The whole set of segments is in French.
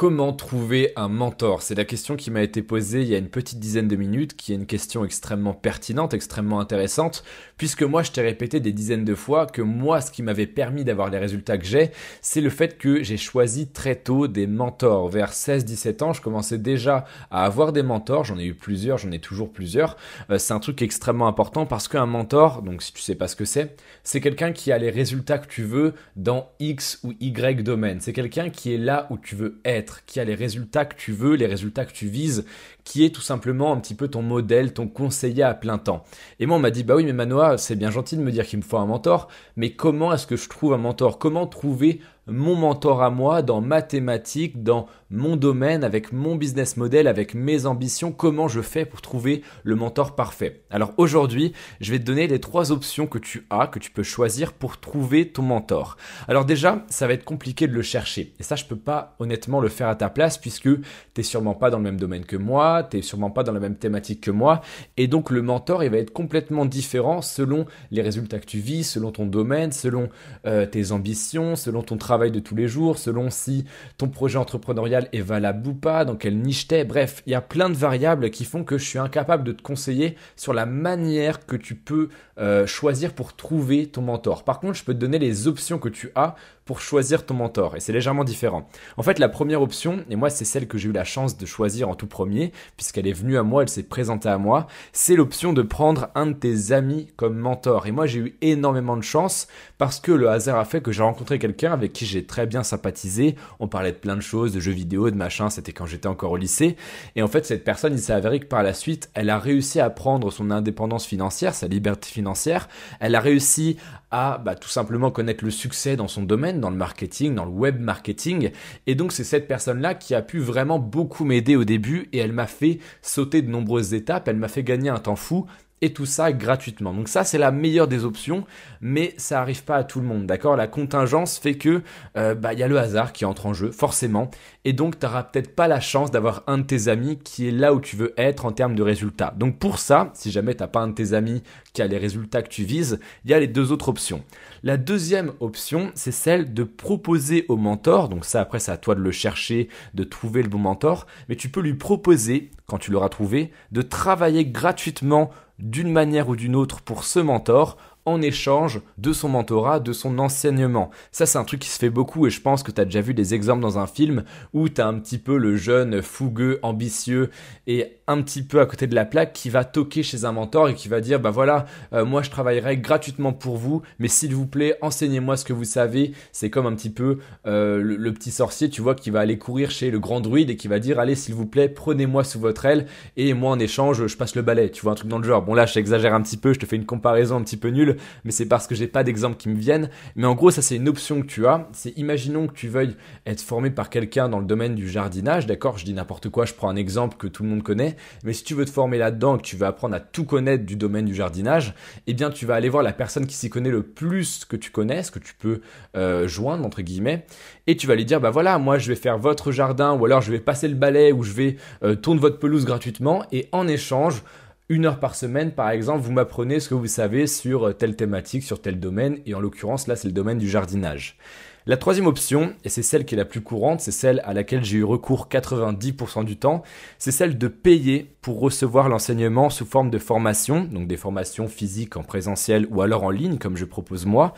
Comment trouver un mentor C'est la question qui m'a été posée il y a une petite dizaine de minutes, qui est une question extrêmement pertinente, extrêmement intéressante, puisque moi je t'ai répété des dizaines de fois que moi ce qui m'avait permis d'avoir les résultats que j'ai, c'est le fait que j'ai choisi très tôt des mentors. Vers 16-17 ans, je commençais déjà à avoir des mentors, j'en ai eu plusieurs, j'en ai toujours plusieurs. Euh, c'est un truc extrêmement important parce qu'un mentor, donc si tu sais pas ce que c'est, c'est quelqu'un qui a les résultats que tu veux dans X ou Y domaine. C'est quelqu'un qui est là où tu veux être qui a les résultats que tu veux, les résultats que tu vises, qui est tout simplement un petit peu ton modèle, ton conseiller à plein temps. Et moi, on m'a dit, bah oui, mais Manoa, c'est bien gentil de me dire qu'il me faut un mentor, mais comment est-ce que je trouve un mentor? Comment trouver mon mentor à moi dans mathématiques, dans mon domaine, avec mon business model, avec mes ambitions, comment je fais pour trouver le mentor parfait. Alors aujourd'hui, je vais te donner les trois options que tu as, que tu peux choisir pour trouver ton mentor. Alors déjà, ça va être compliqué de le chercher. Et ça, je peux pas honnêtement le faire à ta place puisque tu n'es sûrement pas dans le même domaine que moi, tu n'es sûrement pas dans la même thématique que moi. Et donc le mentor, il va être complètement différent selon les résultats que tu vis, selon ton domaine, selon euh, tes ambitions, selon ton travail de tous les jours, selon si ton projet entrepreneurial est valable ou pas, dans quelle niche t'es. Bref, il y a plein de variables qui font que je suis incapable de te conseiller sur la manière que tu peux euh, choisir pour trouver ton mentor. Par contre, je peux te donner les options que tu as pour choisir ton mentor et c'est légèrement différent. En fait, la première option, et moi c'est celle que j'ai eu la chance de choisir en tout premier, puisqu'elle est venue à moi, elle s'est présentée à moi, c'est l'option de prendre un de tes amis comme mentor. Et moi j'ai eu énormément de chance parce que le hasard a fait que j'ai rencontré quelqu'un avec qui j'ai très bien sympathisé. On parlait de plein de choses, de jeux vidéo, de machin, c'était quand j'étais encore au lycée. Et en fait, cette personne, il s'est avéré que par la suite, elle a réussi à prendre son indépendance financière, sa liberté financière. Elle a réussi à bah, tout simplement connaître le succès dans son domaine dans le marketing, dans le web marketing. Et donc c'est cette personne-là qui a pu vraiment beaucoup m'aider au début et elle m'a fait sauter de nombreuses étapes, elle m'a fait gagner un temps fou et tout ça gratuitement. Donc ça c'est la meilleure des options, mais ça arrive pas à tout le monde, d'accord? La contingence fait que euh, bah il y a le hasard qui entre en jeu forcément, et donc tu n'auras peut-être pas la chance d'avoir un de tes amis qui est là où tu veux être en termes de résultats. Donc pour ça, si jamais t'as pas un de tes amis qui a les résultats que tu vises, il y a les deux autres options. La deuxième option, c'est celle de proposer au mentor, donc ça après c'est à toi de le chercher, de trouver le bon mentor, mais tu peux lui proposer, quand tu l'auras trouvé, de travailler gratuitement d'une manière ou d'une autre pour ce mentor en échange de son mentorat, de son enseignement. Ça, c'est un truc qui se fait beaucoup et je pense que tu as déjà vu des exemples dans un film où tu as un petit peu le jeune fougueux, ambitieux et un petit peu à côté de la plaque qui va toquer chez un mentor et qui va dire bah voilà, euh, moi je travaillerai gratuitement pour vous, mais s'il vous plaît, enseignez-moi ce que vous savez. C'est comme un petit peu euh, le, petit sorcier, tu vois, qui va aller courir chez le grand druide et qui va dire allez s'il vous plaît, prenez-moi sous votre aile et moi en échange, je passe le balai. Tu vois un truc dans le genre. Bon là, j'exagère un petit peu, je te fais une comparaison un petit peu nulle, mais c'est parce que j'ai pas d'exemple qui me viennent. Mais en gros, ça c'est une option que tu as. C'est imaginons que tu veuilles être formé par quelqu'un dans le domaine du jardinage, d'accord? Je dis n'importe quoi, je prends un exemple que tout le monde connaît. Mais si tu veux te former là-dedans, que tu veux apprendre à tout connaître du domaine du jardinage, eh bien tu vas aller voir la personne qui s'y connaît le plus que tu connaisses, que tu peux euh, joindre entre guillemets, et tu vas lui dire bah voilà, moi je vais faire votre jardin, ou alors je vais passer le balai, ou je vais euh, tourner votre pelouse gratuitement, et en échange une heure par semaine, par exemple, vous m'apprenez ce que vous savez sur telle thématique, sur tel domaine, et en l'occurrence, là, c'est le domaine du jardinage. La troisième option, et c'est celle qui est la plus courante, c'est celle à laquelle j'ai eu recours 90% du temps, c'est celle de payer pour recevoir l'enseignement sous forme de formation, donc des formations physiques en présentiel ou alors en ligne comme je propose moi,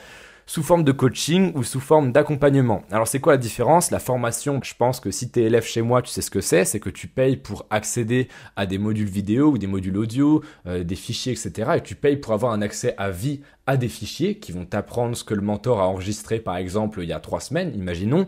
sous forme de coaching ou sous forme d'accompagnement. Alors c'est quoi la différence? La formation, je pense que si tu es élève chez moi, tu sais ce que c'est, c'est que tu payes pour accéder à des modules vidéo ou des modules audio, euh, des fichiers, etc. Et tu payes pour avoir un accès à vie à des fichiers qui vont t'apprendre ce que le mentor a enregistré par exemple il y a trois semaines, imaginons.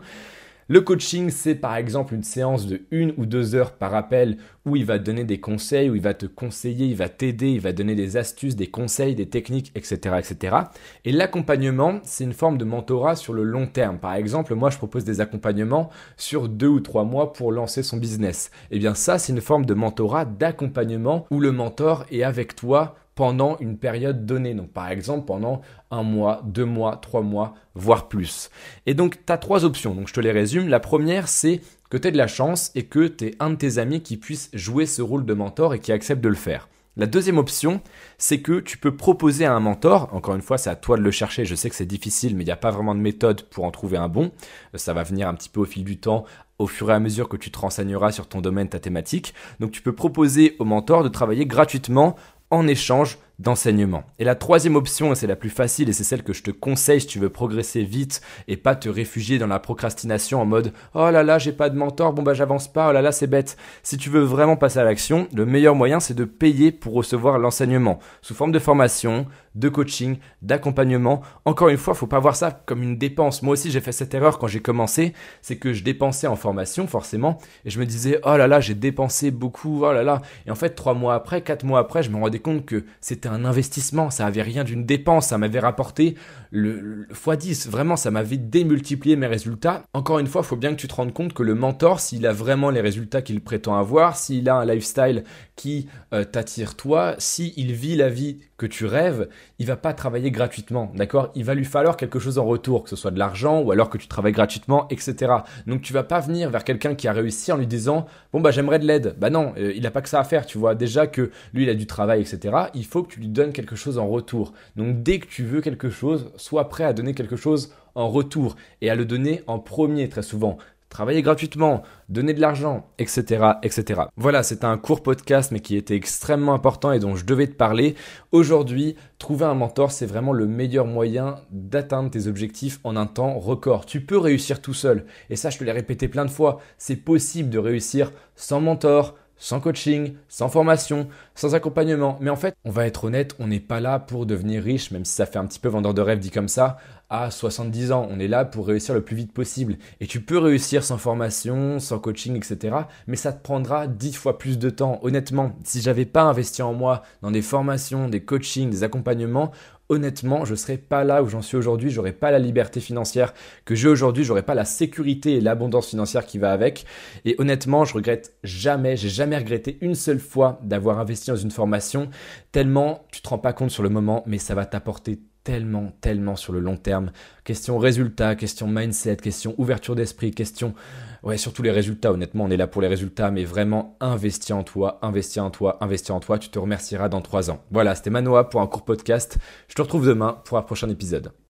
Le coaching, c'est par exemple une séance de une ou deux heures par appel où il va donner des conseils, où il va te conseiller, il va t'aider, il va donner des astuces, des conseils, des techniques, etc. etc. Et l'accompagnement, c'est une forme de mentorat sur le long terme. Par exemple, moi, je propose des accompagnements sur deux ou trois mois pour lancer son business. Eh bien ça, c'est une forme de mentorat, d'accompagnement où le mentor est avec toi pendant une période donnée. Donc par exemple pendant un mois, deux mois, trois mois, voire plus. Et donc tu as trois options. Donc je te les résume. La première c'est que tu aies de la chance et que tu aies un de tes amis qui puisse jouer ce rôle de mentor et qui accepte de le faire. La deuxième option, c'est que tu peux proposer à un mentor, encore une fois c'est à toi de le chercher, je sais que c'est difficile mais il n'y a pas vraiment de méthode pour en trouver un bon, ça va venir un petit peu au fil du temps, au fur et à mesure que tu te renseigneras sur ton domaine, ta thématique. Donc tu peux proposer au mentor de travailler gratuitement en échange d'enseignement. Et la troisième option, et c'est la plus facile et c'est celle que je te conseille si tu veux progresser vite et pas te réfugier dans la procrastination en mode oh là là j'ai pas de mentor, bon bah j'avance pas, oh là là c'est bête. Si tu veux vraiment passer à l'action, le meilleur moyen c'est de payer pour recevoir l'enseignement sous forme de formation, de coaching, d'accompagnement. Encore une fois, faut pas voir ça comme une dépense. Moi aussi j'ai fait cette erreur quand j'ai commencé, c'est que je dépensais en formation forcément et je me disais oh là là j'ai dépensé beaucoup, oh là là. Et en fait trois mois après, quatre mois après, je me rendais compte que c'était un investissement, ça avait rien d'une dépense, ça m'avait rapporté le, x10, vraiment ça m'avait démultiplié mes résultats. Encore une fois, il faut bien que tu te rendes compte que le mentor, s'il a vraiment les résultats qu'il prétend avoir, s'il a un lifestyle qui euh, t'attire toi, s'il vit la vie que tu rêves, il va pas travailler gratuitement, d'accord? Il va lui falloir quelque chose en retour, que ce soit de l'argent ou alors que tu travailles gratuitement, etc. Donc tu vas pas venir vers quelqu'un qui a réussi en lui disant bon bah j'aimerais de l'aide. Bah non, euh, il n'a pas que ça à faire, tu vois. Déjà que lui il a du travail, etc. Il faut que tu lui donnes quelque chose en retour. Donc dès que tu veux quelque chose, sois prêt à donner quelque chose en retour et à le donner en premier très souvent travailler gratuitement, donner de l'argent, etc., etc. Voilà, c'est un court podcast, mais qui était extrêmement important et dont je devais te parler. Aujourd'hui, trouver un mentor, c'est vraiment le meilleur moyen d'atteindre tes objectifs en un temps record. Tu peux réussir tout seul. Et ça, je te l'ai répété plein de fois. C'est possible de réussir sans mentor, sans coaching, sans formation, sans accompagnement. Mais en fait, on va être honnête, on n'est pas là pour devenir riche, même si ça fait un petit peu vendeur de rêve dit comme ça, à 70 ans. On est là pour réussir le plus vite possible. Et tu peux réussir sans formation, sans coaching, etc. Mais ça te prendra 10 fois plus de temps. Honnêtement, si j'avais pas investi en moi dans des formations, des coachings, des accompagnements, honnêtement, je serais pas là où j'en suis aujourd'hui, j'aurais pas la liberté financière que j'ai aujourd'hui, j'aurais pas la sécurité et l'abondance financière qui va avec. Et honnêtement, je regrette jamais, j'ai jamais regretté une seule fois d'avoir investi dans une formation, tellement tu te rends pas compte sur le moment, mais ça va t'apporter tellement, tellement sur le long terme. Question résultat, question mindset, question ouverture d'esprit, question... Ouais, surtout les résultats, honnêtement, on est là pour les résultats, mais vraiment, investis en toi, investis en toi, investis en toi, tu te remercieras dans trois ans. Voilà, c'était Manoa pour un court podcast. Je te retrouve demain pour un prochain épisode.